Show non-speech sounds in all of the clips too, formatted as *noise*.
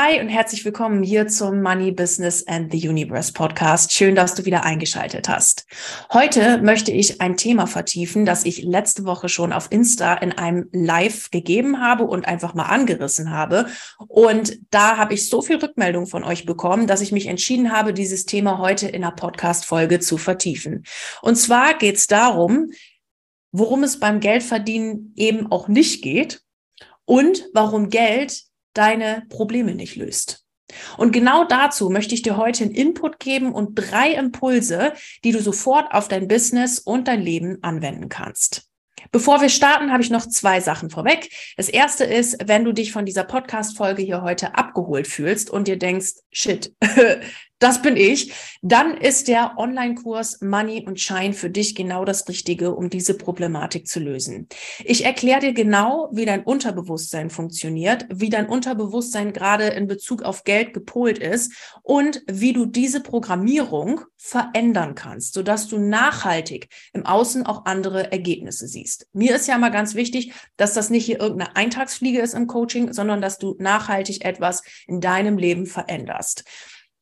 Hi und herzlich willkommen hier zum Money Business and the Universe Podcast. Schön, dass du wieder eingeschaltet hast. Heute möchte ich ein Thema vertiefen, das ich letzte Woche schon auf Insta in einem Live gegeben habe und einfach mal angerissen habe. Und da habe ich so viel Rückmeldung von euch bekommen, dass ich mich entschieden habe, dieses Thema heute in einer Podcast-Folge zu vertiefen. Und zwar geht es darum, worum es beim Geldverdienen eben auch nicht geht und warum Geld deine Probleme nicht löst. Und genau dazu möchte ich dir heute einen Input geben und drei Impulse, die du sofort auf dein Business und dein Leben anwenden kannst. Bevor wir starten, habe ich noch zwei Sachen vorweg. Das erste ist, wenn du dich von dieser Podcast-Folge hier heute abgeholt fühlst und dir denkst, shit, *laughs* das bin ich, dann ist der Online-Kurs Money und Shine für dich genau das Richtige, um diese Problematik zu lösen. Ich erkläre dir genau, wie dein Unterbewusstsein funktioniert, wie dein Unterbewusstsein gerade in Bezug auf Geld gepolt ist und wie du diese Programmierung verändern kannst, sodass du nachhaltig im Außen auch andere Ergebnisse siehst. Mir ist ja mal ganz wichtig, dass das nicht hier irgendeine Eintagsfliege ist im Coaching, sondern dass du nachhaltig etwas in deinem Leben veränderst.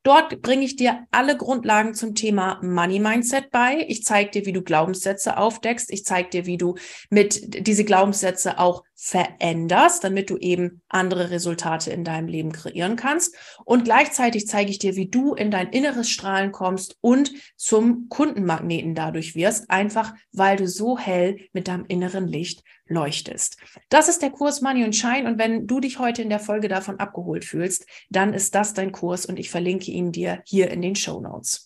Dort bringe ich dir alle Grundlagen zum Thema Money Mindset bei. Ich zeige dir, wie du Glaubenssätze aufdeckst. Ich zeige dir, wie du mit diese Glaubenssätze auch veränderst, damit du eben andere Resultate in deinem Leben kreieren kannst. Und gleichzeitig zeige ich dir, wie du in dein inneres Strahlen kommst und zum Kundenmagneten dadurch wirst, einfach weil du so hell mit deinem inneren Licht leuchtest. Das ist der Kurs Money und Shine. Und wenn du dich heute in der Folge davon abgeholt fühlst, dann ist das dein Kurs und ich verlinke ihn dir hier in den Show Notes.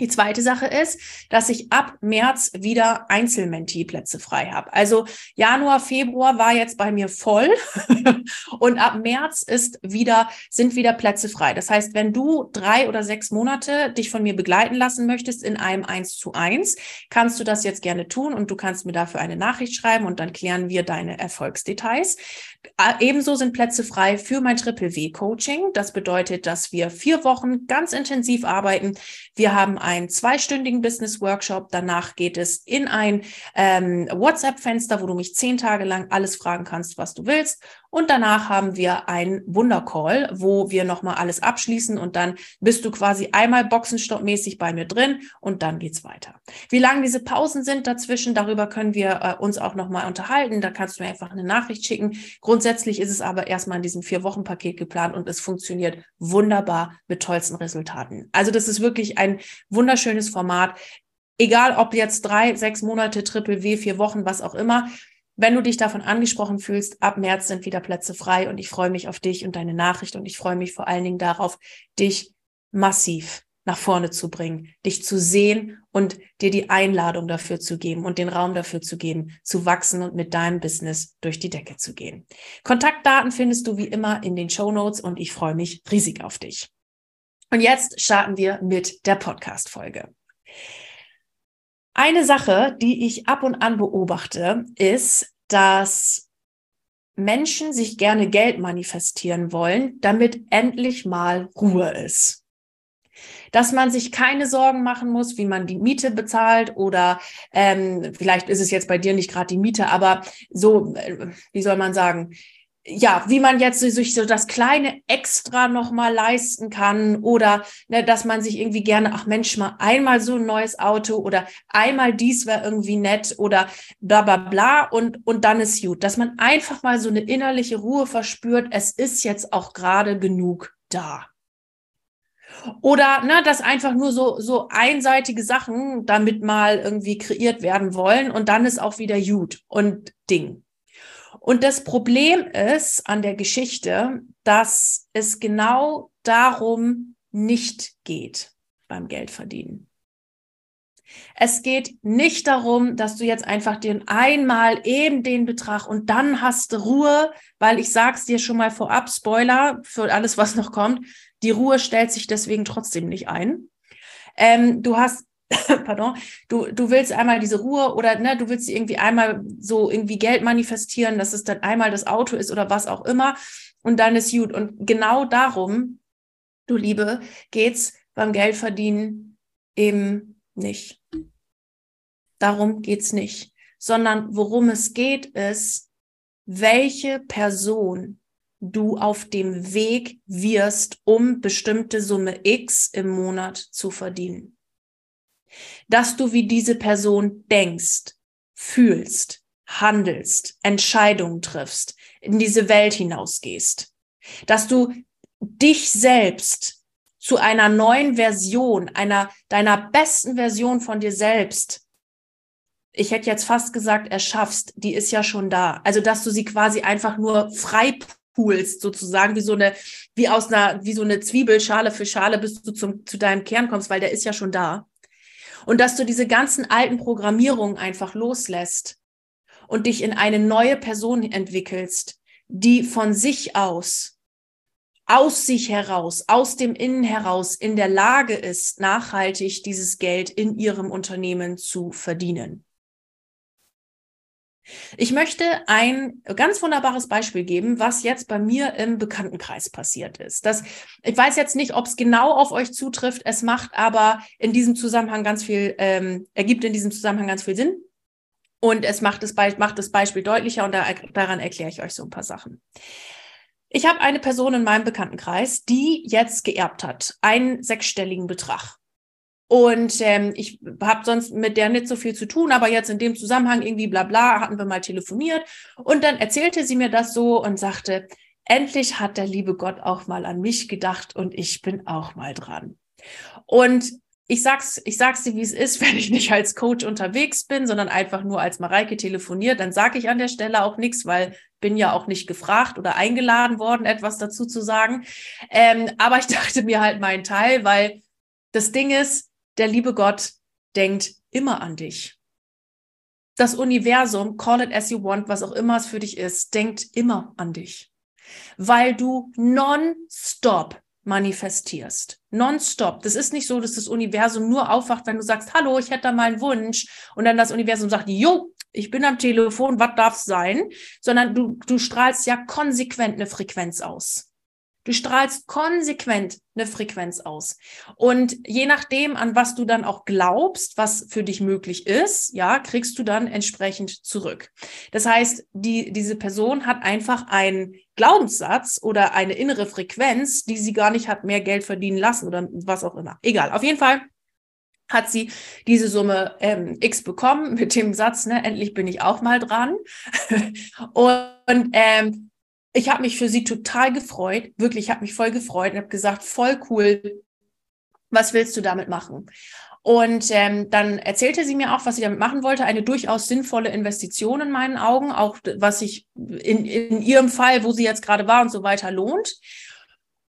Die zweite Sache ist, dass ich ab März wieder Einzelmentee-Plätze frei habe. Also Januar, Februar war jetzt bei mir voll *laughs* und ab März ist wieder, sind wieder Plätze frei. Das heißt, wenn du drei oder sechs Monate dich von mir begleiten lassen möchtest in einem Eins zu eins, kannst du das jetzt gerne tun und du kannst mir dafür eine Nachricht schreiben und dann klären wir deine Erfolgsdetails. Äh, ebenso sind Plätze frei für mein Triple W Coaching. Das bedeutet, dass wir vier Wochen ganz intensiv arbeiten. Wir haben einen zweistündigen Business Workshop. Danach geht es in ein ähm, WhatsApp-Fenster, wo du mich zehn Tage lang alles fragen kannst, was du willst. Und danach haben wir einen Wundercall, wo wir nochmal alles abschließen und dann bist du quasi einmal boxenstoppmäßig bei mir drin und dann geht's weiter. Wie lang diese Pausen sind dazwischen, darüber können wir äh, uns auch nochmal unterhalten. Da kannst du mir einfach eine Nachricht schicken. Grundsätzlich ist es aber erstmal in diesem Vier-Wochen-Paket geplant und es funktioniert wunderbar mit tollsten Resultaten. Also das ist wirklich ein wunderschönes Format. Egal ob jetzt drei, sechs Monate, Triple W, vier Wochen, was auch immer. Wenn du dich davon angesprochen fühlst, ab März sind wieder Plätze frei und ich freue mich auf dich und deine Nachricht und ich freue mich vor allen Dingen darauf, dich massiv nach vorne zu bringen, dich zu sehen und dir die Einladung dafür zu geben und den Raum dafür zu geben, zu wachsen und mit deinem Business durch die Decke zu gehen. Kontaktdaten findest du wie immer in den Show Notes und ich freue mich riesig auf dich. Und jetzt starten wir mit der Podcast-Folge. Eine Sache, die ich ab und an beobachte, ist, dass Menschen sich gerne Geld manifestieren wollen, damit endlich mal Ruhe ist. Dass man sich keine Sorgen machen muss, wie man die Miete bezahlt oder ähm, vielleicht ist es jetzt bei dir nicht gerade die Miete, aber so, äh, wie soll man sagen, ja, wie man jetzt sich so das kleine Extra nochmal leisten kann oder ne, dass man sich irgendwie gerne, ach Mensch, mal einmal so ein neues Auto oder einmal dies wäre irgendwie nett oder bla bla bla und, und dann ist gut. Dass man einfach mal so eine innerliche Ruhe verspürt, es ist jetzt auch gerade genug da. Oder ne, dass einfach nur so, so einseitige Sachen damit mal irgendwie kreiert werden wollen und dann ist auch wieder gut und Ding. Und das Problem ist an der Geschichte, dass es genau darum nicht geht beim Geldverdienen. Es geht nicht darum, dass du jetzt einfach den einmal eben den Betrag und dann hast du Ruhe, weil ich sag's dir schon mal vorab, Spoiler für alles, was noch kommt. Die Ruhe stellt sich deswegen trotzdem nicht ein. Ähm, du hast *laughs* pardon, du, du willst einmal diese Ruhe oder ne, du willst irgendwie einmal so irgendwie Geld manifestieren, dass es dann einmal das Auto ist oder was auch immer und dann ist gut. Und genau darum, du Liebe, geht's beim Geldverdienen eben nicht. Darum geht's nicht, sondern worum es geht ist, welche Person du auf dem Weg wirst, um bestimmte Summe X im Monat zu verdienen. Dass du wie diese Person denkst, fühlst, handelst, Entscheidungen triffst, in diese Welt hinausgehst. Dass du dich selbst zu einer neuen Version, einer deiner besten Version von dir selbst ich hätte jetzt fast gesagt, erschaffst, die ist ja schon da. Also, dass du sie quasi einfach nur frei pulst, sozusagen, wie so eine, wie aus einer, wie so eine Zwiebelschale für Schale, bis du zum, zu deinem Kern kommst, weil der ist ja schon da. Und dass du diese ganzen alten Programmierungen einfach loslässt und dich in eine neue Person entwickelst, die von sich aus, aus sich heraus, aus dem Innen heraus in der Lage ist, nachhaltig dieses Geld in ihrem Unternehmen zu verdienen. Ich möchte ein ganz wunderbares Beispiel geben, was jetzt bei mir im Bekanntenkreis passiert ist. Das, ich weiß jetzt nicht, ob es genau auf euch zutrifft. Es macht aber in diesem Zusammenhang ganz viel, ähm, ergibt in diesem Zusammenhang ganz viel Sinn. Und es macht das, Be macht das Beispiel deutlicher und da, daran erkläre ich euch so ein paar Sachen. Ich habe eine Person in meinem Bekanntenkreis, die jetzt geerbt hat, einen sechsstelligen Betrag. Und ähm, ich habe sonst mit der nicht so viel zu tun, aber jetzt in dem Zusammenhang irgendwie bla bla hatten wir mal telefoniert. Und dann erzählte sie mir das so und sagte, endlich hat der liebe Gott auch mal an mich gedacht und ich bin auch mal dran. Und ich sag's, ich sag's dir, wie es ist, *laughs* wenn ich nicht als Coach unterwegs bin, sondern einfach nur als Mareike telefoniert, dann sage ich an der Stelle auch nichts, weil bin ja auch nicht gefragt oder eingeladen worden, etwas dazu zu sagen. Ähm, aber ich *laughs* dachte mir halt meinen Teil, weil das Ding ist, der liebe Gott denkt immer an dich. Das Universum, call it as you want, was auch immer es für dich ist, denkt immer an dich, weil du non-stop manifestierst. Non-stop. Das ist nicht so, dass das Universum nur aufwacht, wenn du sagst, hallo, ich hätte da mal einen Wunsch und dann das Universum sagt, jo, ich bin am Telefon, was darf sein? Sondern du, du strahlst ja konsequent eine Frequenz aus. Du strahlst konsequent eine Frequenz aus. Und je nachdem, an was du dann auch glaubst, was für dich möglich ist, ja, kriegst du dann entsprechend zurück. Das heißt, die, diese Person hat einfach einen Glaubenssatz oder eine innere Frequenz, die sie gar nicht hat mehr Geld verdienen lassen oder was auch immer. Egal. Auf jeden Fall hat sie diese Summe ähm, X bekommen mit dem Satz, ne, endlich bin ich auch mal dran. *laughs* und ähm, ich habe mich für sie total gefreut, wirklich, ich habe mich voll gefreut und habe gesagt, voll cool, was willst du damit machen? Und ähm, dann erzählte sie mir auch, was sie damit machen wollte. Eine durchaus sinnvolle Investition in meinen Augen, auch was sich in, in ihrem Fall, wo sie jetzt gerade war und so weiter, lohnt.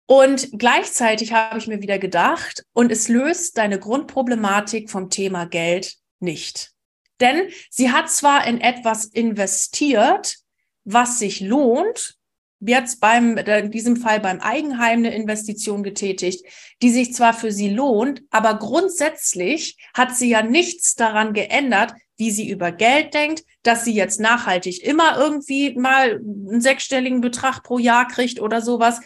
Und gleichzeitig habe ich mir wieder gedacht, und es löst deine Grundproblematik vom Thema Geld nicht. Denn sie hat zwar in etwas investiert, was sich lohnt, jetzt beim, in diesem Fall beim Eigenheim eine Investition getätigt, die sich zwar für sie lohnt, aber grundsätzlich hat sie ja nichts daran geändert, wie sie über Geld denkt, dass sie jetzt nachhaltig immer irgendwie mal einen sechsstelligen Betrag pro Jahr kriegt oder sowas,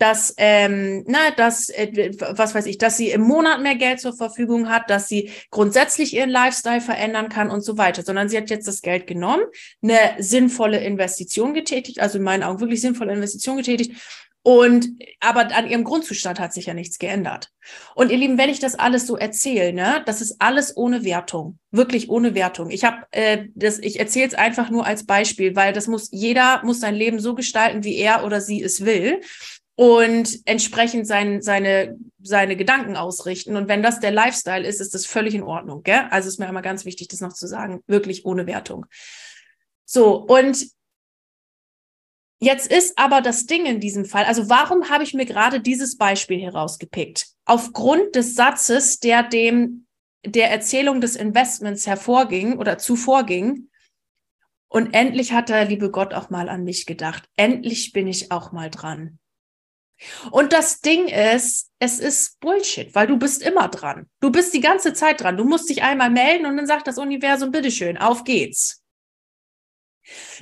dass, ähm, na, dass, äh, was weiß ich, dass sie im Monat mehr Geld zur Verfügung hat, dass sie grundsätzlich ihren Lifestyle verändern kann und so weiter, sondern sie hat jetzt das Geld genommen, eine sinnvolle Investition getätigt, also in meinen Augen wirklich sinnvolle Investition getätigt. Und aber an ihrem Grundzustand hat sich ja nichts geändert. Und ihr Lieben, wenn ich das alles so erzähle, ne, das ist alles ohne Wertung, wirklich ohne Wertung. Ich habe äh, das, ich erzähle es einfach nur als Beispiel, weil das muss jeder muss sein Leben so gestalten, wie er oder sie es will und entsprechend sein, seine, seine Gedanken ausrichten. Und wenn das der Lifestyle ist, ist das völlig in Ordnung. Gell? Also ist mir immer ganz wichtig, das noch zu sagen, wirklich ohne Wertung. So, und jetzt ist aber das Ding in diesem Fall, also warum habe ich mir gerade dieses Beispiel herausgepickt? Aufgrund des Satzes, der dem der Erzählung des Investments hervorging oder zuvorging. Und endlich hat der liebe Gott auch mal an mich gedacht. Endlich bin ich auch mal dran. Und das Ding ist, es ist Bullshit, weil du bist immer dran. Du bist die ganze Zeit dran. Du musst dich einmal melden und dann sagt das Universum, bitteschön, auf geht's.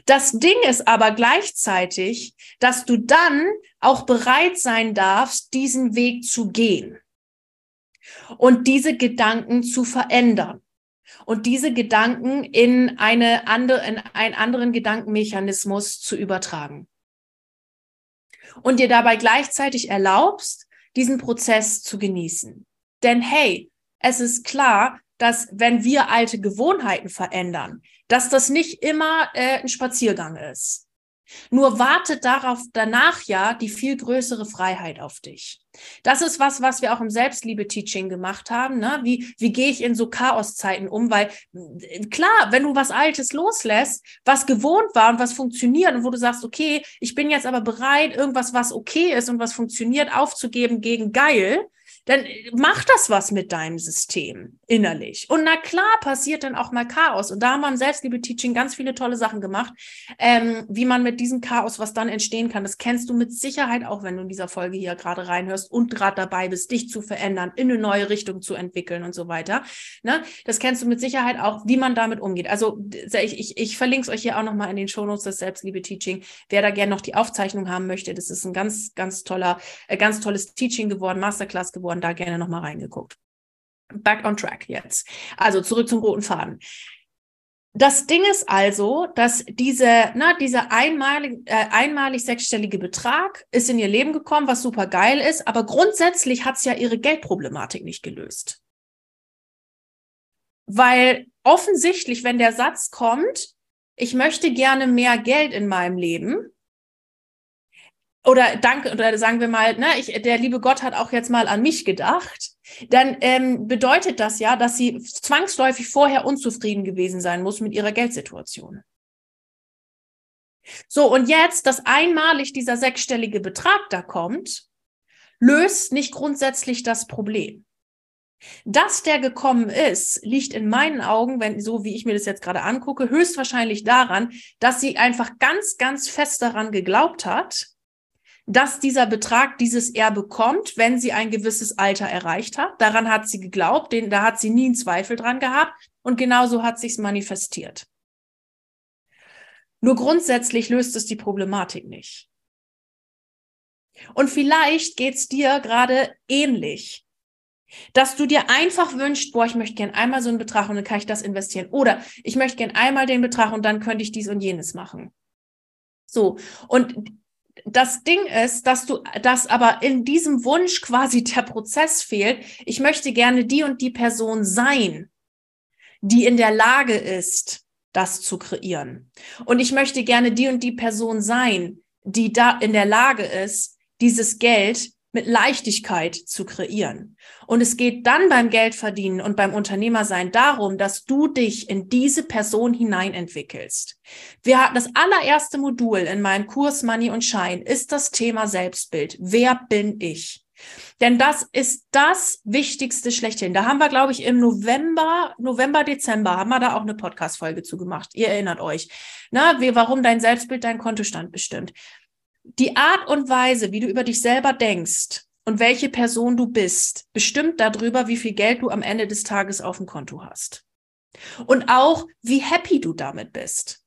Das Ding ist aber gleichzeitig, dass du dann auch bereit sein darfst, diesen Weg zu gehen und diese Gedanken zu verändern und diese Gedanken in eine andere, in einen anderen Gedankenmechanismus zu übertragen. Und dir dabei gleichzeitig erlaubst, diesen Prozess zu genießen. Denn hey, es ist klar, dass wenn wir alte Gewohnheiten verändern, dass das nicht immer äh, ein Spaziergang ist. Nur wartet darauf danach ja die viel größere Freiheit auf dich. Das ist was, was wir auch im Selbstliebe-Teaching gemacht haben. Ne? Wie, wie gehe ich in so Chaoszeiten um? Weil klar, wenn du was Altes loslässt, was gewohnt war und was funktioniert und wo du sagst, okay, ich bin jetzt aber bereit, irgendwas, was okay ist und was funktioniert, aufzugeben gegen geil, dann macht das was mit deinem System innerlich. Und na klar passiert dann auch mal Chaos. Und da haben wir im Selbstliebe-Teaching ganz viele tolle Sachen gemacht, ähm, wie man mit diesem Chaos, was dann entstehen kann, das kennst du mit Sicherheit auch, wenn du in dieser Folge hier gerade reinhörst und gerade dabei bist, dich zu verändern, in eine neue Richtung zu entwickeln und so weiter. Ne? Das kennst du mit Sicherheit auch, wie man damit umgeht. Also ich, ich, ich verlinke es euch hier auch nochmal in den Shownotes des Selbstliebe-Teaching. Wer da gerne noch die Aufzeichnung haben möchte, das ist ein ganz, ganz toller, äh, ganz tolles Teaching geworden, Masterclass geworden und da gerne nochmal reingeguckt. Back on track jetzt. Also zurück zum roten Faden. Das Ding ist also, dass diese, na, dieser einmalig, äh, einmalig sechsstellige Betrag ist in ihr Leben gekommen, was super geil ist, aber grundsätzlich hat es ja ihre Geldproblematik nicht gelöst. Weil offensichtlich, wenn der Satz kommt, ich möchte gerne mehr Geld in meinem Leben, oder danke, oder sagen wir mal, ne, ich, der liebe Gott hat auch jetzt mal an mich gedacht, dann ähm, bedeutet das ja, dass sie zwangsläufig vorher unzufrieden gewesen sein muss mit ihrer Geldsituation. So, und jetzt, dass einmalig dieser sechsstellige Betrag da kommt, löst nicht grundsätzlich das Problem. Dass der gekommen ist, liegt in meinen Augen, wenn so wie ich mir das jetzt gerade angucke, höchstwahrscheinlich daran, dass sie einfach ganz, ganz fest daran geglaubt hat, dass dieser Betrag dieses Erbe bekommt, wenn sie ein gewisses Alter erreicht hat. Daran hat sie geglaubt, den, da hat sie nie einen Zweifel dran gehabt und genauso hat sich's manifestiert. Nur grundsätzlich löst es die Problematik nicht. Und vielleicht geht's dir gerade ähnlich, dass du dir einfach wünschst, boah, ich möchte gern einmal so einen Betrag und dann kann ich das investieren. Oder ich möchte gern einmal den Betrag und dann könnte ich dies und jenes machen. So. Und das Ding ist, dass du, dass aber in diesem Wunsch quasi der Prozess fehlt. Ich möchte gerne die und die Person sein, die in der Lage ist, das zu kreieren. Und ich möchte gerne die und die Person sein, die da in der Lage ist, dieses Geld mit Leichtigkeit zu kreieren. Und es geht dann beim Geldverdienen und beim Unternehmersein darum, dass du dich in diese Person hineinentwickelst. Wir hatten das allererste Modul in meinem Kurs Money und Shine ist das Thema Selbstbild. Wer bin ich? Denn das ist das Wichtigste schlechthin. Da haben wir, glaube ich, im November, November, Dezember haben wir da auch eine Podcast-Folge zu gemacht. Ihr erinnert euch. Na, wie, warum dein Selbstbild dein Kontostand bestimmt die Art und Weise, wie du über dich selber denkst und welche Person du bist, bestimmt darüber, wie viel Geld du am Ende des Tages auf dem Konto hast. Und auch, wie happy du damit bist.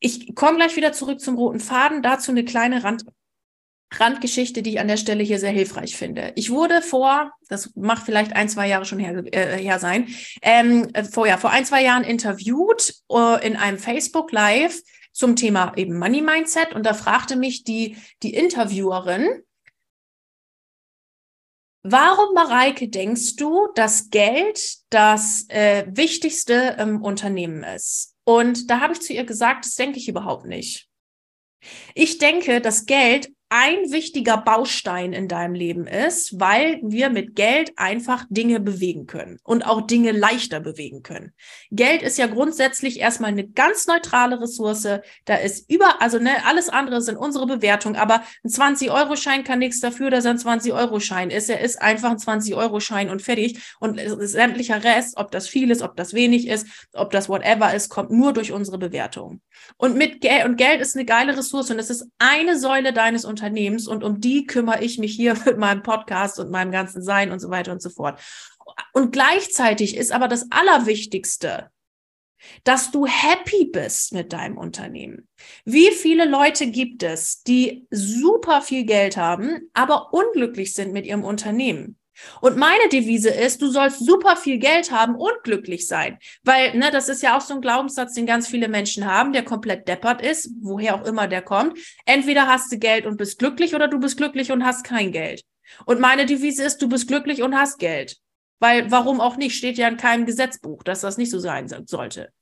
Ich komme gleich wieder zurück zum roten Faden. Dazu eine kleine Rand, Randgeschichte, die ich an der Stelle hier sehr hilfreich finde. Ich wurde vor, das macht vielleicht ein, zwei Jahre schon her, äh, her sein, ähm, vor, ja, vor ein, zwei Jahren interviewt äh, in einem Facebook Live zum Thema eben Money Mindset und da fragte mich die, die Interviewerin, Warum, Mareike, denkst du, dass Geld das äh, wichtigste im Unternehmen ist? Und da habe ich zu ihr gesagt, das denke ich überhaupt nicht. Ich denke, dass Geld ein wichtiger Baustein in deinem Leben ist, weil wir mit Geld einfach Dinge bewegen können und auch Dinge leichter bewegen können. Geld ist ja grundsätzlich erstmal eine ganz neutrale Ressource. Da ist über, also ne, alles andere sind unsere Bewertung, aber ein 20-Euro-Schein kann nichts dafür, dass er ein 20-Euro-Schein ist. Er ist einfach ein 20-Euro-Schein und fertig. Und sämtlicher Rest, ob das viel ist, ob das wenig ist, ob das whatever ist, kommt nur durch unsere Bewertung. Und mit Geld, und Geld ist eine geile Ressource und es ist eine Säule deines Unternehmens und um die kümmere ich mich hier *laughs* mit meinem Podcast und meinem ganzen Sein und so weiter und so fort. Und gleichzeitig ist aber das Allerwichtigste, dass du happy bist mit deinem Unternehmen. Wie viele Leute gibt es, die super viel Geld haben, aber unglücklich sind mit ihrem Unternehmen? Und meine Devise ist, du sollst super viel Geld haben und glücklich sein. Weil, ne, das ist ja auch so ein Glaubenssatz, den ganz viele Menschen haben, der komplett deppert ist, woher auch immer der kommt. Entweder hast du Geld und bist glücklich oder du bist glücklich und hast kein Geld. Und meine Devise ist, du bist glücklich und hast Geld. Weil, warum auch nicht, steht ja in keinem Gesetzbuch, dass das nicht so sein sollte.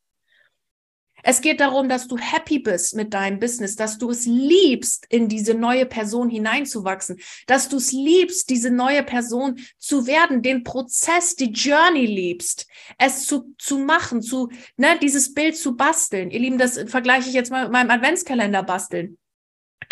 Es geht darum, dass du happy bist mit deinem Business, dass du es liebst, in diese neue Person hineinzuwachsen, dass du es liebst, diese neue Person zu werden, den Prozess, die Journey liebst, es zu, zu machen, zu, ne, dieses Bild zu basteln. Ihr Lieben, das vergleiche ich jetzt mal mit meinem Adventskalender basteln.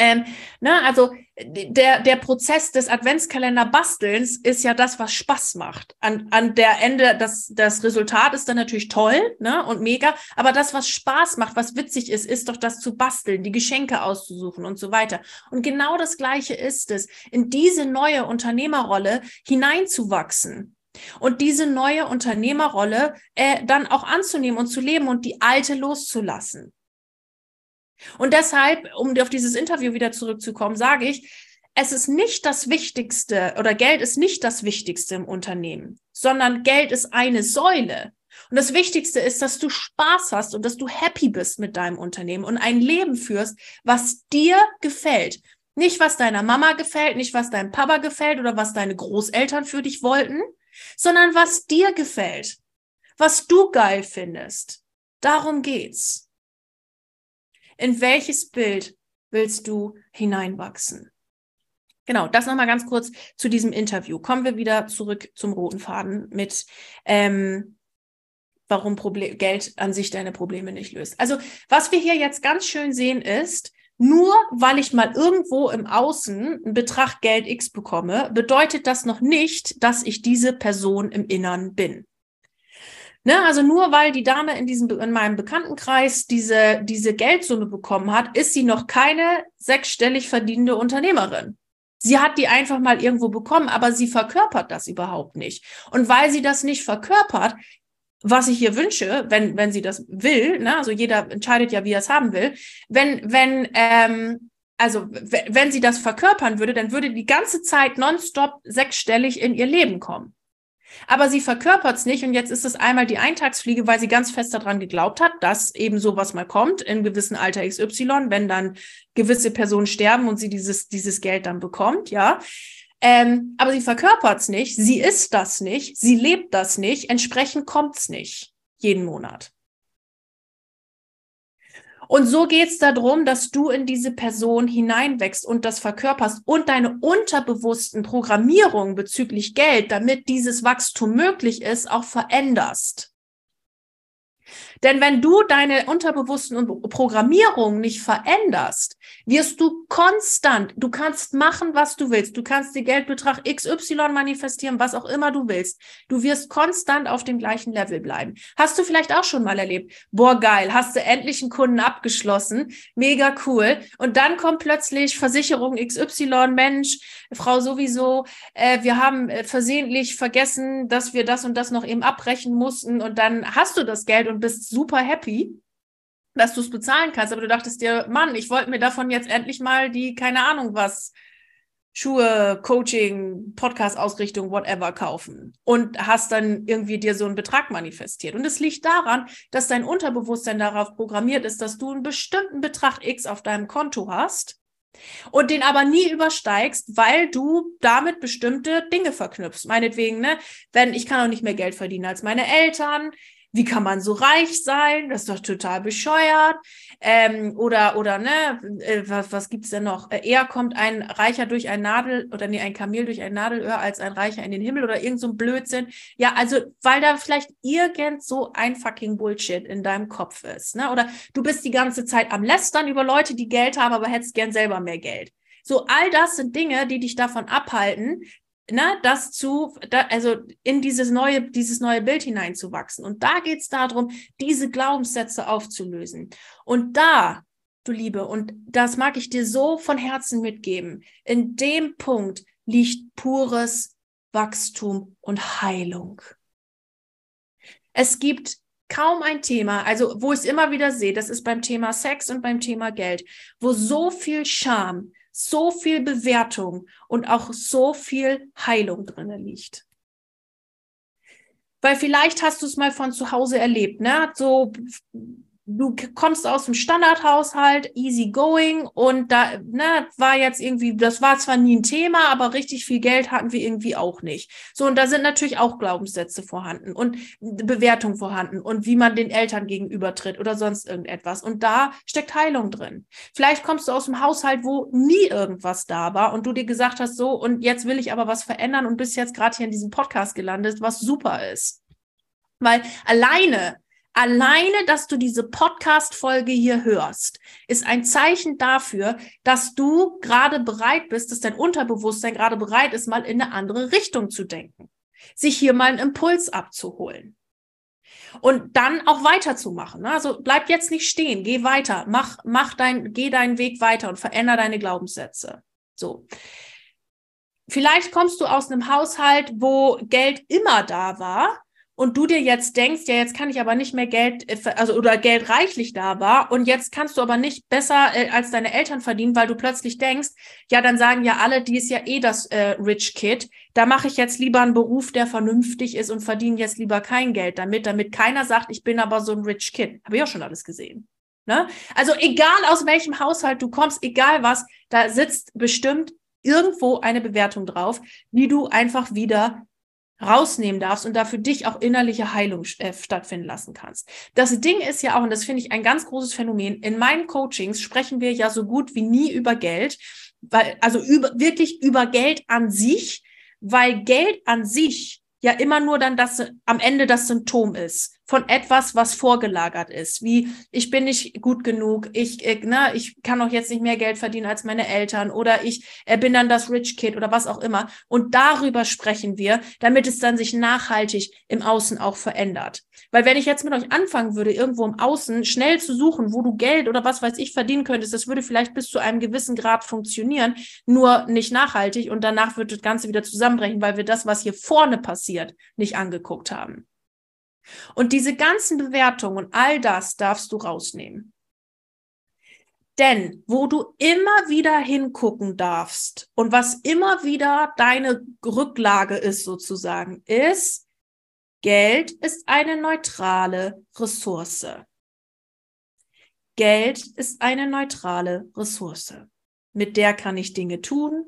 Ähm, ne, also der, der Prozess des Adventskalender-Bastelns ist ja das, was Spaß macht. An, an der Ende, das, das Resultat ist dann natürlich toll ne, und mega, aber das, was Spaß macht, was witzig ist, ist doch das zu basteln, die Geschenke auszusuchen und so weiter. Und genau das Gleiche ist es, in diese neue Unternehmerrolle hineinzuwachsen. Und diese neue Unternehmerrolle äh, dann auch anzunehmen und zu leben und die alte loszulassen. Und deshalb, um auf dieses Interview wieder zurückzukommen, sage ich, es ist nicht das Wichtigste oder Geld ist nicht das Wichtigste im Unternehmen, sondern Geld ist eine Säule. Und das Wichtigste ist, dass du Spaß hast und dass du happy bist mit deinem Unternehmen und ein Leben führst, was dir gefällt. Nicht, was deiner Mama gefällt, nicht, was deinem Papa gefällt oder was deine Großeltern für dich wollten, sondern was dir gefällt, was du geil findest. Darum geht's. In welches Bild willst du hineinwachsen? Genau, das nochmal ganz kurz zu diesem Interview. Kommen wir wieder zurück zum roten Faden mit, ähm, warum Problem Geld an sich deine Probleme nicht löst. Also, was wir hier jetzt ganz schön sehen ist, nur weil ich mal irgendwo im Außen einen Betrag Geld X bekomme, bedeutet das noch nicht, dass ich diese Person im Innern bin. Ne, also nur weil die Dame in diesem in meinem Bekanntenkreis diese diese Geldsumme bekommen hat, ist sie noch keine sechsstellig verdienende Unternehmerin. Sie hat die einfach mal irgendwo bekommen, aber sie verkörpert das überhaupt nicht. Und weil sie das nicht verkörpert, was ich ihr wünsche, wenn wenn sie das will, ne, also jeder entscheidet ja, wie er es haben will, wenn wenn ähm, also wenn sie das verkörpern würde, dann würde die ganze Zeit nonstop sechsstellig in ihr Leben kommen. Aber sie verkörpert es nicht und jetzt ist es einmal die Eintagsfliege, weil sie ganz fest daran geglaubt hat, dass eben sowas mal kommt in gewissen Alter XY, wenn dann gewisse Personen sterben und sie dieses, dieses Geld dann bekommt, ja. Ähm, aber sie verkörpert es nicht, sie ist das nicht, sie lebt das nicht, entsprechend kommt es nicht jeden Monat. Und so geht es darum, dass du in diese Person hineinwächst und das verkörperst und deine unterbewussten Programmierungen bezüglich Geld, damit dieses Wachstum möglich ist, auch veränderst. Denn wenn du deine unterbewussten Programmierungen nicht veränderst, wirst du konstant, du kannst machen, was du willst. Du kannst den Geldbetrag XY manifestieren, was auch immer du willst. Du wirst konstant auf dem gleichen Level bleiben. Hast du vielleicht auch schon mal erlebt? Boah, geil, hast du endlich einen Kunden abgeschlossen. Mega cool. Und dann kommt plötzlich Versicherung XY, Mensch, Frau sowieso, äh, wir haben äh, versehentlich vergessen, dass wir das und das noch eben abbrechen mussten. Und dann hast du das Geld und bist super happy, dass du es bezahlen kannst, aber du dachtest dir, Mann, ich wollte mir davon jetzt endlich mal die, keine Ahnung was, Schuhe, Coaching, Podcast-Ausrichtung, whatever kaufen und hast dann irgendwie dir so einen Betrag manifestiert. Und es liegt daran, dass dein Unterbewusstsein darauf programmiert ist, dass du einen bestimmten Betrag X auf deinem Konto hast und den aber nie übersteigst, weil du damit bestimmte Dinge verknüpfst. Meinetwegen, ne, wenn ich kann auch nicht mehr Geld verdienen als meine Eltern, wie kann man so reich sein? Das ist doch total bescheuert. Ähm, oder, oder, ne, äh, was, was gibt's denn noch? Äh, eher kommt ein Reicher durch ein Nadel, oder nee, ein Kamel durch ein Nadelöhr als ein Reicher in den Himmel oder irgend so ein Blödsinn. Ja, also, weil da vielleicht irgend so ein fucking Bullshit in deinem Kopf ist, ne? Oder du bist die ganze Zeit am Lästern über Leute, die Geld haben, aber hättest gern selber mehr Geld. So, all das sind Dinge, die dich davon abhalten, ne, das zu, da, also in dieses neue, dieses neue Bild hineinzuwachsen. Und da geht es darum, diese Glaubenssätze aufzulösen. Und da, du Liebe, und das mag ich dir so von Herzen mitgeben, in dem Punkt liegt pures Wachstum und Heilung. Es gibt kaum ein Thema, also wo ich es immer wieder sehe, das ist beim Thema Sex und beim Thema Geld, wo so viel Scham, so viel Bewertung und auch so viel Heilung drinne liegt. Weil vielleicht hast du es mal von zu Hause erlebt, ne? So du kommst aus dem Standardhaushalt, easy going und da ne, war jetzt irgendwie, das war zwar nie ein Thema, aber richtig viel Geld hatten wir irgendwie auch nicht. So, und da sind natürlich auch Glaubenssätze vorhanden und Bewertung vorhanden und wie man den Eltern gegenübertritt oder sonst irgendetwas. Und da steckt Heilung drin. Vielleicht kommst du aus dem Haushalt, wo nie irgendwas da war und du dir gesagt hast, so, und jetzt will ich aber was verändern und bist jetzt gerade hier in diesem Podcast gelandet, was super ist. Weil alleine Alleine, dass du diese Podcast-Folge hier hörst, ist ein Zeichen dafür, dass du gerade bereit bist, dass dein Unterbewusstsein gerade bereit ist, mal in eine andere Richtung zu denken, sich hier mal einen Impuls abzuholen und dann auch weiterzumachen. Ne? Also bleib jetzt nicht stehen, geh weiter, mach, mach dein, geh deinen Weg weiter und veränder deine Glaubenssätze. So. Vielleicht kommst du aus einem Haushalt, wo Geld immer da war, und du dir jetzt denkst, ja, jetzt kann ich aber nicht mehr Geld, äh, also oder Geld reichlich da war und jetzt kannst du aber nicht besser äh, als deine Eltern verdienen, weil du plötzlich denkst, ja, dann sagen ja alle, die ist ja eh das äh, Rich Kid, da mache ich jetzt lieber einen Beruf, der vernünftig ist und verdiene jetzt lieber kein Geld damit, damit keiner sagt, ich bin aber so ein Rich Kid. Habe ich auch schon alles gesehen. Ne? Also egal aus welchem Haushalt du kommst, egal was, da sitzt bestimmt irgendwo eine Bewertung drauf, wie du einfach wieder rausnehmen darfst und da für dich auch innerliche Heilung äh, stattfinden lassen kannst. Das Ding ist ja auch, und das finde ich ein ganz großes Phänomen, in meinen Coachings sprechen wir ja so gut wie nie über Geld, weil, also über, wirklich über Geld an sich, weil Geld an sich ja immer nur dann das am Ende das Symptom ist von etwas, was vorgelagert ist, wie ich bin nicht gut genug, ich, äh, na, ich kann auch jetzt nicht mehr Geld verdienen als meine Eltern oder ich äh, bin dann das Rich Kid oder was auch immer. Und darüber sprechen wir, damit es dann sich nachhaltig im Außen auch verändert. Weil wenn ich jetzt mit euch anfangen würde, irgendwo im Außen schnell zu suchen, wo du Geld oder was weiß ich verdienen könntest, das würde vielleicht bis zu einem gewissen Grad funktionieren, nur nicht nachhaltig und danach wird das Ganze wieder zusammenbrechen, weil wir das, was hier vorne passiert, nicht angeguckt haben. Und diese ganzen Bewertungen und all das darfst du rausnehmen. Denn wo du immer wieder hingucken darfst und was immer wieder deine Rücklage ist sozusagen, ist, Geld ist eine neutrale Ressource. Geld ist eine neutrale Ressource. Mit der kann ich Dinge tun,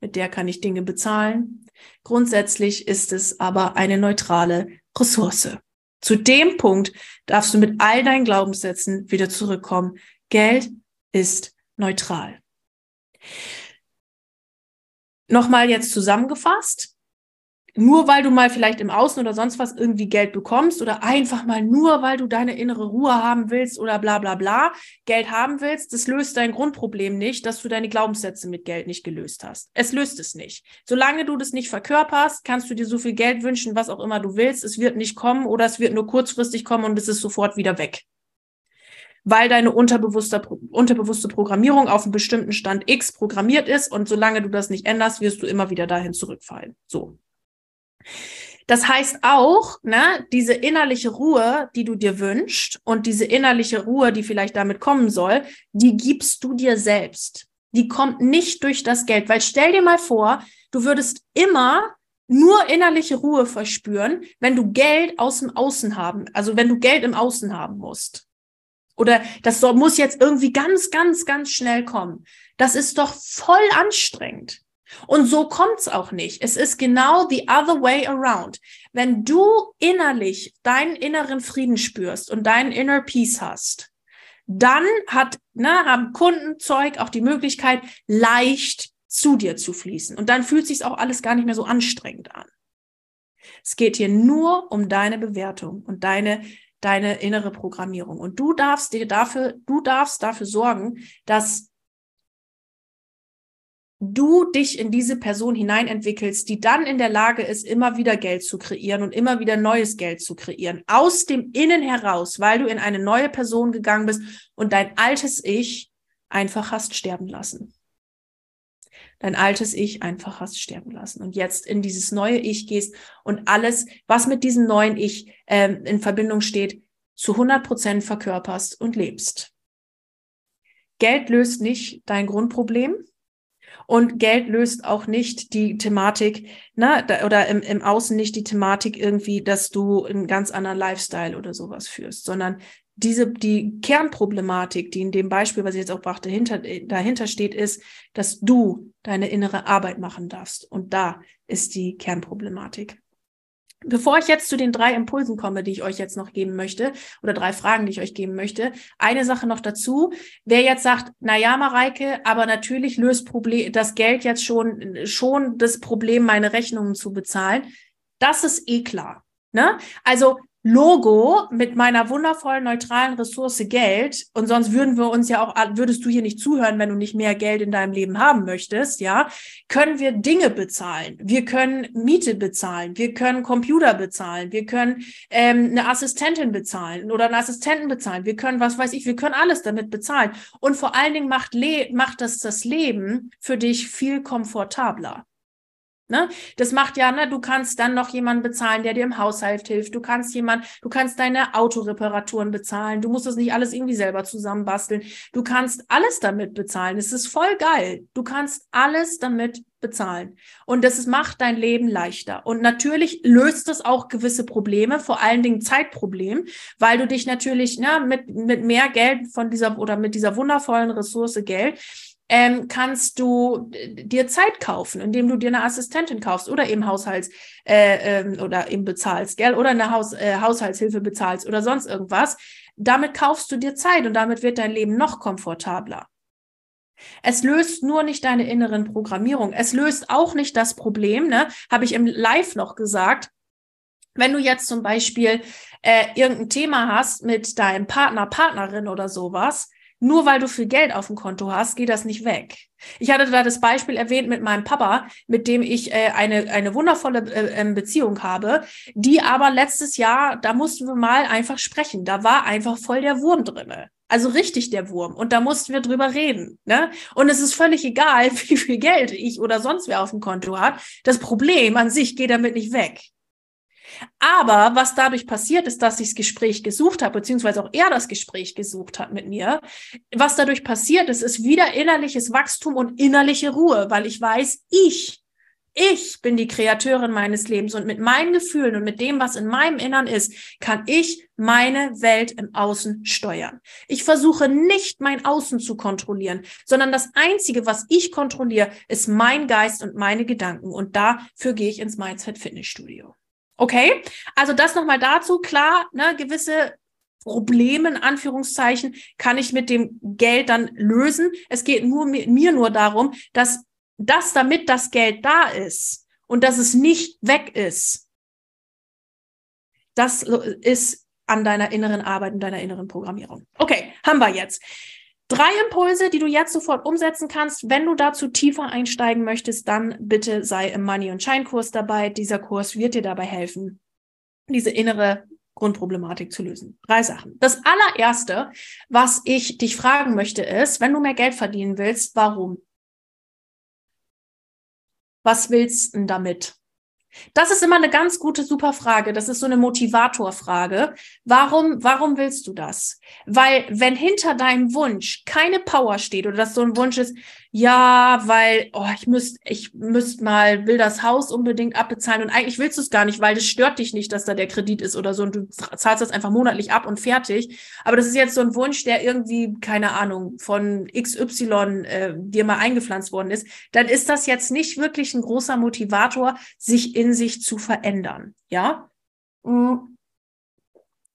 mit der kann ich Dinge bezahlen. Grundsätzlich ist es aber eine neutrale Ressource. Zu dem Punkt darfst du mit all deinen Glaubenssätzen wieder zurückkommen. Geld ist neutral. Nochmal jetzt zusammengefasst nur weil du mal vielleicht im Außen oder sonst was irgendwie Geld bekommst oder einfach mal nur weil du deine innere Ruhe haben willst oder bla bla bla Geld haben willst, das löst dein Grundproblem nicht, dass du deine Glaubenssätze mit Geld nicht gelöst hast. Es löst es nicht. Solange du das nicht verkörperst, kannst du dir so viel Geld wünschen, was auch immer du willst. Es wird nicht kommen oder es wird nur kurzfristig kommen und es ist sofort wieder weg weil deine unterbewusste, unterbewusste Programmierung auf einem bestimmten Stand X programmiert ist und solange du das nicht änderst, wirst du immer wieder dahin zurückfallen. So. Das heißt auch, ne, diese innerliche Ruhe, die du dir wünschst und diese innerliche Ruhe, die vielleicht damit kommen soll, die gibst du dir selbst. Die kommt nicht durch das Geld, weil stell dir mal vor, du würdest immer nur innerliche Ruhe verspüren, wenn du Geld aus dem Außen haben, also wenn du Geld im Außen haben musst. Oder das muss jetzt irgendwie ganz, ganz, ganz schnell kommen. Das ist doch voll anstrengend. Und so kommt's auch nicht. Es ist genau the other way around. Wenn du innerlich deinen inneren Frieden spürst und deinen inner peace hast, dann hat, ne, haben Kundenzeug auch die Möglichkeit, leicht zu dir zu fließen. Und dann fühlt sich auch alles gar nicht mehr so anstrengend an. Es geht hier nur um deine Bewertung und deine deine innere Programmierung. Und du darfst dir dafür, du darfst dafür sorgen, dass du dich in diese Person hineinentwickelst, die dann in der Lage ist, immer wieder Geld zu kreieren und immer wieder neues Geld zu kreieren. Aus dem Innen heraus, weil du in eine neue Person gegangen bist und dein altes Ich einfach hast sterben lassen. Dein altes Ich einfach hast sterben lassen und jetzt in dieses neue Ich gehst und alles, was mit diesem neuen Ich ähm, in Verbindung steht, zu 100 Prozent verkörperst und lebst. Geld löst nicht dein Grundproblem. Und Geld löst auch nicht die Thematik, ne, oder im, im Außen nicht die Thematik irgendwie, dass du einen ganz anderen Lifestyle oder sowas führst, sondern diese, die Kernproblematik, die in dem Beispiel, was ich jetzt auch brachte, hinter, dahinter steht, ist, dass du deine innere Arbeit machen darfst. Und da ist die Kernproblematik. Bevor ich jetzt zu den drei Impulsen komme, die ich euch jetzt noch geben möchte, oder drei Fragen, die ich euch geben möchte, eine Sache noch dazu. Wer jetzt sagt, na ja, Mareike, aber natürlich löst Problem, das Geld jetzt schon, schon das Problem, meine Rechnungen zu bezahlen. Das ist eh klar. Ne? Also Logo mit meiner wundervollen neutralen Ressource Geld und sonst würden wir uns ja auch würdest du hier nicht zuhören, wenn du nicht mehr Geld in deinem Leben haben möchtest, ja, können wir Dinge bezahlen. Wir können Miete bezahlen, wir können Computer bezahlen, wir können ähm, eine Assistentin bezahlen oder einen Assistenten bezahlen. Wir können was weiß ich, wir können alles damit bezahlen und vor allen Dingen macht Le macht das das Leben für dich viel komfortabler. Ne? Das macht ja, ne, du kannst dann noch jemanden bezahlen, der dir im Haushalt hilft. Du kannst jemand, du kannst deine Autoreparaturen bezahlen. Du musst das nicht alles irgendwie selber zusammenbasteln. Du kannst alles damit bezahlen. Es ist voll geil. Du kannst alles damit bezahlen. Und das macht dein Leben leichter. Und natürlich löst es auch gewisse Probleme, vor allen Dingen Zeitproblem, weil du dich natürlich ne, mit, mit mehr Geld von dieser oder mit dieser wundervollen Ressource Geld ähm, kannst du dir Zeit kaufen, indem du dir eine Assistentin kaufst oder eben Haushalts äh, ähm, oder eben bezahlst, gell? Oder eine Haus, äh, Haushaltshilfe bezahlst oder sonst irgendwas. Damit kaufst du dir Zeit und damit wird dein Leben noch komfortabler. Es löst nur nicht deine inneren Programmierung. Es löst auch nicht das Problem, ne? Habe ich im Live noch gesagt. Wenn du jetzt zum Beispiel äh, irgendein Thema hast mit deinem Partner, Partnerin oder sowas, nur weil du viel Geld auf dem Konto hast, geht das nicht weg. Ich hatte da das Beispiel erwähnt mit meinem Papa, mit dem ich äh, eine, eine wundervolle äh, ähm, Beziehung habe, die aber letztes Jahr, da mussten wir mal einfach sprechen. Da war einfach voll der Wurm drinne. Also richtig der Wurm. Und da mussten wir drüber reden. Ne? Und es ist völlig egal, *laughs* wie viel Geld ich oder sonst wer auf dem Konto hat. Das Problem an sich geht damit nicht weg. Aber was dadurch passiert ist, dass ich das Gespräch gesucht habe, beziehungsweise auch er das Gespräch gesucht hat mit mir, was dadurch passiert ist, ist wieder innerliches Wachstum und innerliche Ruhe, weil ich weiß, ich, ich bin die Kreateurin meines Lebens und mit meinen Gefühlen und mit dem, was in meinem Innern ist, kann ich meine Welt im Außen steuern. Ich versuche nicht mein Außen zu kontrollieren, sondern das Einzige, was ich kontrolliere, ist mein Geist und meine Gedanken. Und dafür gehe ich ins Mindset Fitnessstudio. Okay, also das nochmal dazu. Klar, ne, gewisse Probleme, in Anführungszeichen, kann ich mit dem Geld dann lösen. Es geht nur mir nur darum, dass das, damit das Geld da ist und dass es nicht weg ist, das ist an deiner inneren Arbeit und deiner inneren Programmierung. Okay, haben wir jetzt. Drei Impulse, die du jetzt sofort umsetzen kannst. Wenn du dazu tiefer einsteigen möchtest, dann bitte sei im Money- und Shine-Kurs dabei. Dieser Kurs wird dir dabei helfen, diese innere Grundproblematik zu lösen. Drei Sachen. Das allererste, was ich dich fragen möchte, ist, wenn du mehr Geld verdienen willst, warum? Was willst du damit? Das ist immer eine ganz gute, super Frage. Das ist so eine Motivatorfrage. Warum, warum willst du das? Weil wenn hinter deinem Wunsch keine Power steht oder dass so ein Wunsch ist, ja, weil oh, ich müsste ich müsst mal will das Haus unbedingt abbezahlen und eigentlich willst du es gar nicht, weil das stört dich nicht, dass da der Kredit ist oder so und du zahlst das einfach monatlich ab und fertig. Aber das ist jetzt so ein Wunsch, der irgendwie keine Ahnung von XY äh, dir mal eingepflanzt worden ist. Dann ist das jetzt nicht wirklich ein großer Motivator, sich in sich zu verändern. Ja. Mhm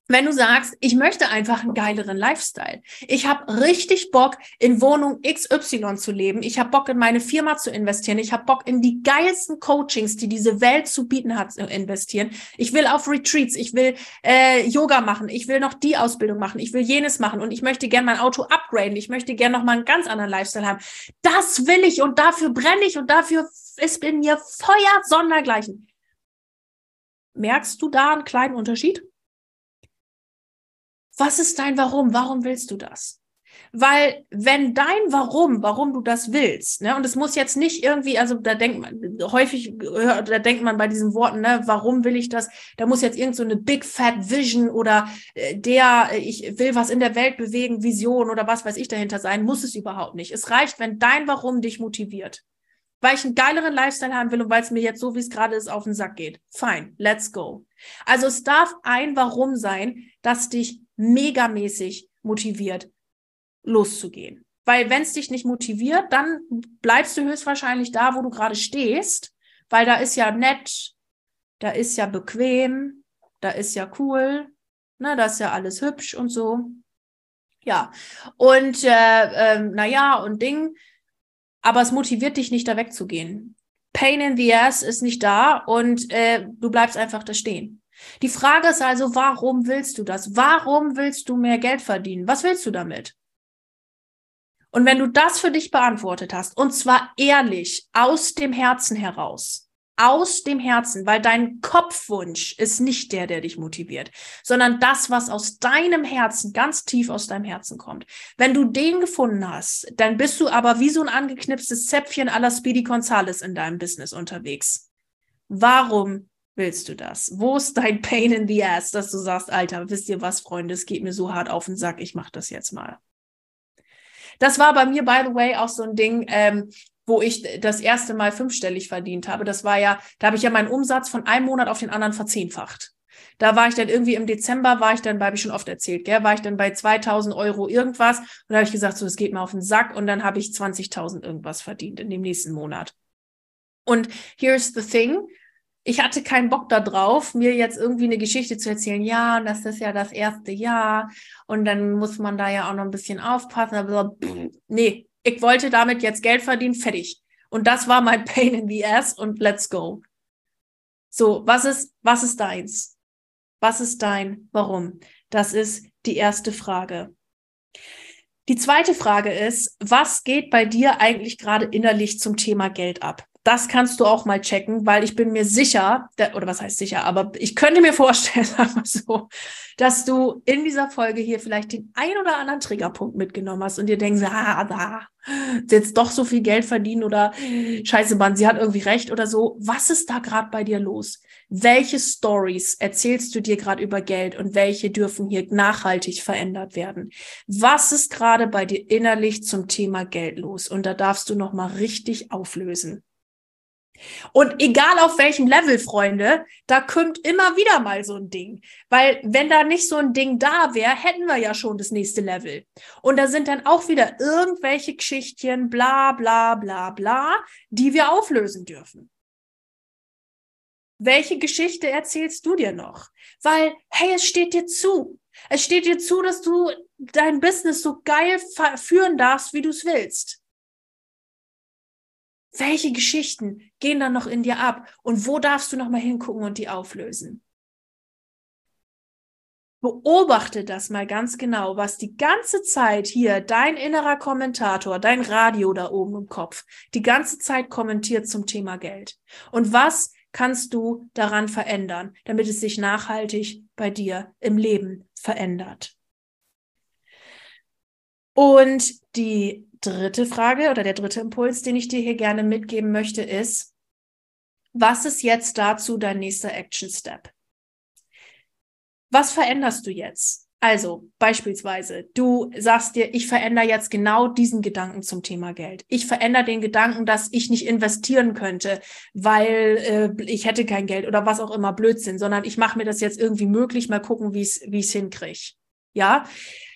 wenn du sagst, ich möchte einfach einen geileren Lifestyle. Ich habe richtig Bock, in Wohnung XY zu leben. Ich habe Bock, in meine Firma zu investieren. Ich habe Bock, in die geilsten Coachings, die diese Welt zu bieten hat, zu investieren. Ich will auf Retreats, ich will äh, Yoga machen, ich will noch die Ausbildung machen, ich will jenes machen und ich möchte gerne mein Auto upgraden. Ich möchte gerne noch mal einen ganz anderen Lifestyle haben. Das will ich und dafür brenne ich und dafür ist in mir Feuer sondergleichen. Merkst du da einen kleinen Unterschied? Was ist dein Warum? Warum willst du das? Weil wenn dein Warum, warum du das willst, ne, und es muss jetzt nicht irgendwie, also da denkt man häufig, da denkt man bei diesen Worten, ne, warum will ich das? Da muss jetzt irgend so eine Big Fat Vision oder äh, der, ich will was in der Welt bewegen, Vision oder was weiß ich dahinter sein, muss es überhaupt nicht. Es reicht, wenn dein Warum dich motiviert. Weil ich einen geileren Lifestyle haben will und weil es mir jetzt so, wie es gerade ist, auf den Sack geht. Fine, let's go. Also es darf ein Warum sein, das dich megamäßig motiviert, loszugehen. Weil wenn es dich nicht motiviert, dann bleibst du höchstwahrscheinlich da, wo du gerade stehst, weil da ist ja nett, da ist ja bequem, da ist ja cool, ne, da ist ja alles hübsch und so. Ja, und äh, äh, naja, und Ding, aber es motiviert dich nicht, da wegzugehen. Pain in the ass ist nicht da und äh, du bleibst einfach da stehen. Die Frage ist also, warum willst du das? Warum willst du mehr Geld verdienen? Was willst du damit? Und wenn du das für dich beantwortet hast, und zwar ehrlich, aus dem Herzen heraus, aus dem Herzen, weil dein Kopfwunsch ist nicht der, der dich motiviert, sondern das, was aus deinem Herzen, ganz tief aus deinem Herzen kommt. Wenn du den gefunden hast, dann bist du aber wie so ein angeknipstes Zäpfchen aller Speedy Gonzales in deinem Business unterwegs. Warum willst du das? Wo ist dein Pain in the Ass, dass du sagst, Alter, wisst ihr was, Freunde, es geht mir so hart auf den Sack, ich mach das jetzt mal. Das war bei mir, by the way, auch so ein Ding, ähm, wo ich das erste Mal fünfstellig verdient habe. Das war ja, da habe ich ja meinen Umsatz von einem Monat auf den anderen verzehnfacht. Da war ich dann irgendwie im Dezember, war ich dann, habe ich schon oft erzählt, gell, war ich dann bei 2000 Euro irgendwas und da habe ich gesagt, so, es geht mir auf den Sack und dann habe ich 20.000 irgendwas verdient in dem nächsten Monat. Und here's the thing, ich hatte keinen Bock darauf, mir jetzt irgendwie eine Geschichte zu erzählen. Ja, und das ist ja das erste Jahr und dann muss man da ja auch noch ein bisschen aufpassen. Aber nee, ich wollte damit jetzt Geld verdienen, fertig. Und das war mein *laughs* Pain in the ass und let's go. So, was ist, was ist deins? Was ist dein Warum? Das ist die erste Frage. Die zweite Frage ist, was geht bei dir eigentlich gerade innerlich zum Thema Geld ab? Das kannst du auch mal checken, weil ich bin mir sicher, oder was heißt sicher, aber ich könnte mir *laughs* vorstellen, so, dass du in dieser Folge hier vielleicht den ein oder anderen Triggerpunkt mitgenommen hast und dir denkst, ah, da, jetzt doch so viel Geld verdienen oder scheiße, Mann, sie hat irgendwie recht oder so. Was ist da gerade bei dir los? Welche Stories erzählst du dir gerade über Geld und welche dürfen hier nachhaltig verändert werden? Was ist gerade bei dir innerlich zum Thema Geld los? Und da darfst du noch mal richtig auflösen. Und egal auf welchem Level, Freunde, da kommt immer wieder mal so ein Ding. Weil wenn da nicht so ein Ding da wäre, hätten wir ja schon das nächste Level. Und da sind dann auch wieder irgendwelche Geschichtchen, bla bla bla bla, die wir auflösen dürfen. Welche Geschichte erzählst du dir noch? Weil, hey, es steht dir zu. Es steht dir zu, dass du dein Business so geil führen darfst, wie du es willst. Welche Geschichten gehen dann noch in dir ab? Und wo darfst du noch mal hingucken und die auflösen? Beobachte das mal ganz genau, was die ganze Zeit hier dein innerer Kommentator, dein Radio da oben im Kopf, die ganze Zeit kommentiert zum Thema Geld. Und was kannst du daran verändern, damit es sich nachhaltig bei dir im Leben verändert? Und die dritte Frage oder der dritte Impuls, den ich dir hier gerne mitgeben möchte, ist, was ist jetzt dazu dein nächster Action Step? Was veränderst du jetzt? Also beispielsweise, du sagst dir, ich verändere jetzt genau diesen Gedanken zum Thema Geld. Ich verändere den Gedanken, dass ich nicht investieren könnte, weil äh, ich hätte kein Geld oder was auch immer Blödsinn, sondern ich mache mir das jetzt irgendwie möglich, mal gucken, wie wie es hinkriege. Ja.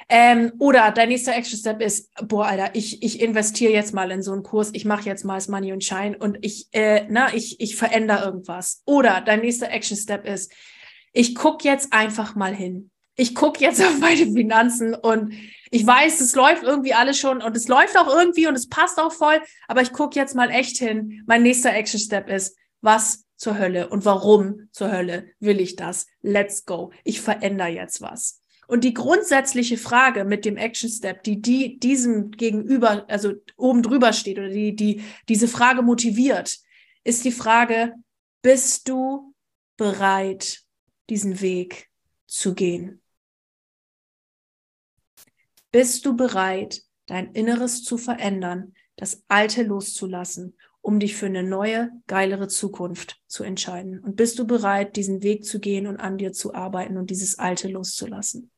Ähm, oder dein nächster Action Step ist, boah, Alter, ich, ich investiere jetzt mal in so einen Kurs, ich mache jetzt mal das Money und Shine und ich, äh, na, ich, ich verändere irgendwas. Oder dein nächster Action Step ist, ich guck jetzt einfach mal hin ich gucke jetzt *laughs* auf meine Finanzen und ich weiß, es läuft irgendwie alles schon und es läuft auch irgendwie und es passt auch voll, aber ich gucke jetzt mal echt hin. Mein nächster Action Step ist, was zur Hölle und warum zur Hölle will ich das? Let's go. Ich verändere jetzt was. Und die grundsätzliche Frage mit dem Action Step, die, die diesem gegenüber, also oben drüber steht oder die, die diese Frage motiviert, ist die Frage, bist du bereit, diesen Weg zu gehen? Bist du bereit, dein Inneres zu verändern, das Alte loszulassen, um dich für eine neue, geilere Zukunft zu entscheiden? Und bist du bereit, diesen Weg zu gehen und an dir zu arbeiten und dieses Alte loszulassen?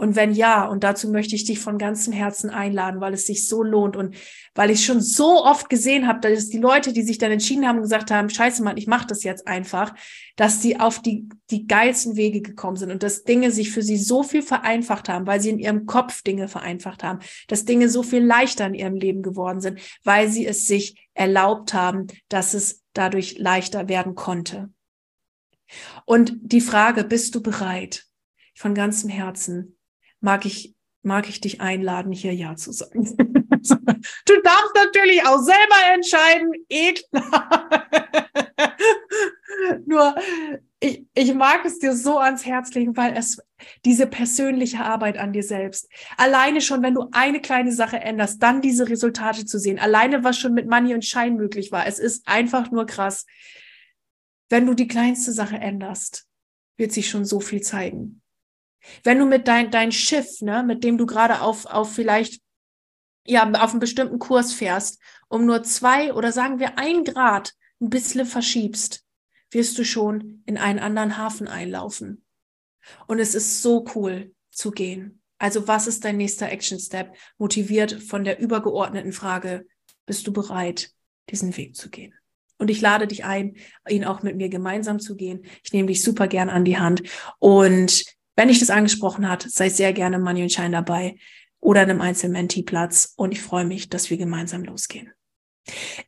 Und wenn ja, und dazu möchte ich dich von ganzem Herzen einladen, weil es sich so lohnt und weil ich schon so oft gesehen habe, dass die Leute, die sich dann entschieden haben gesagt haben, scheiße Mann, ich mache das jetzt einfach, dass sie auf die, die geilsten Wege gekommen sind und dass Dinge sich für sie so viel vereinfacht haben, weil sie in ihrem Kopf Dinge vereinfacht haben, dass Dinge so viel leichter in ihrem Leben geworden sind, weil sie es sich erlaubt haben, dass es dadurch leichter werden konnte. Und die Frage, bist du bereit? Von ganzem Herzen mag ich, mag ich dich einladen, hier Ja zu sagen. *laughs* du darfst natürlich auch selber entscheiden, eh klar. *laughs* Nur, ich, ich mag es dir so ans Herz legen, weil es diese persönliche Arbeit an dir selbst. Alleine schon, wenn du eine kleine Sache änderst, dann diese Resultate zu sehen. Alleine, was schon mit Money und Schein möglich war. Es ist einfach nur krass. Wenn du die kleinste Sache änderst, wird sich schon so viel zeigen. Wenn du mit dein, dein Schiff, ne, mit dem du gerade auf, auf vielleicht, ja, auf einen bestimmten Kurs fährst, um nur zwei oder sagen wir ein Grad ein bisschen verschiebst, wirst du schon in einen anderen Hafen einlaufen. Und es ist so cool zu gehen. Also was ist dein nächster Action Step? Motiviert von der übergeordneten Frage, bist du bereit, diesen Weg zu gehen? Und ich lade dich ein, ihn auch mit mir gemeinsam zu gehen. Ich nehme dich super gern an die Hand und wenn dich das angesprochen hat, sei sehr gerne Money und Shine dabei oder einem Einzel-Mentee-Platz und ich freue mich, dass wir gemeinsam losgehen.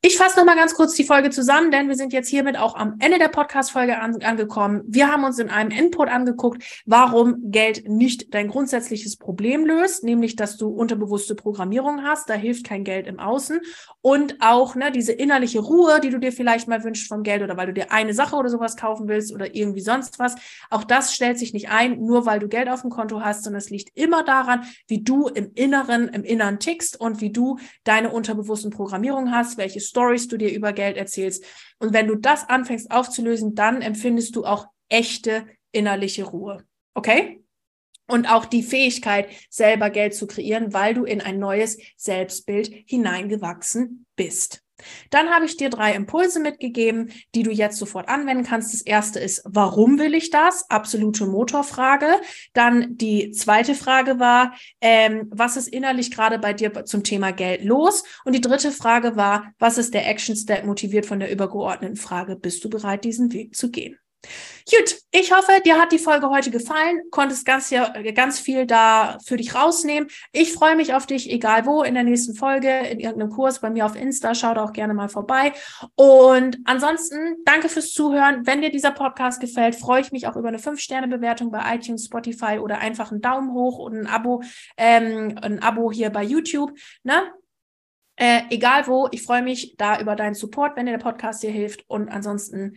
Ich fasse noch mal ganz kurz die Folge zusammen, denn wir sind jetzt hiermit auch am Ende der Podcast-Folge an, angekommen. Wir haben uns in einem Input angeguckt, warum Geld nicht dein grundsätzliches Problem löst, nämlich, dass du unterbewusste Programmierung hast. Da hilft kein Geld im Außen. Und auch ne, diese innerliche Ruhe, die du dir vielleicht mal wünschst vom Geld oder weil du dir eine Sache oder sowas kaufen willst oder irgendwie sonst was. Auch das stellt sich nicht ein, nur weil du Geld auf dem Konto hast, sondern es liegt immer daran, wie du im Inneren, im Inneren tickst und wie du deine unterbewussten Programmierung hast hast, welche Stories du dir über Geld erzählst. Und wenn du das anfängst aufzulösen, dann empfindest du auch echte innerliche Ruhe. Okay? Und auch die Fähigkeit, selber Geld zu kreieren, weil du in ein neues Selbstbild hineingewachsen bist. Dann habe ich dir drei Impulse mitgegeben, die du jetzt sofort anwenden kannst. Das erste ist, warum will ich das? Absolute Motorfrage. Dann die zweite Frage war, ähm, was ist innerlich gerade bei dir zum Thema Geld los? Und die dritte Frage war, was ist der Action Step motiviert von der übergeordneten Frage? Bist du bereit, diesen Weg zu gehen? Gut, ich hoffe, dir hat die Folge heute gefallen, konntest ganz, ganz viel da für dich rausnehmen. Ich freue mich auf dich, egal wo, in der nächsten Folge, in irgendeinem Kurs bei mir auf Insta. Schau da auch gerne mal vorbei. Und ansonsten, danke fürs Zuhören. Wenn dir dieser Podcast gefällt, freue ich mich auch über eine 5-Sterne-Bewertung bei iTunes, Spotify oder einfach einen Daumen hoch und ein Abo, ähm, ein Abo hier bei YouTube. Ne? Äh, egal wo, ich freue mich da über deinen Support, wenn dir der Podcast dir hilft. Und ansonsten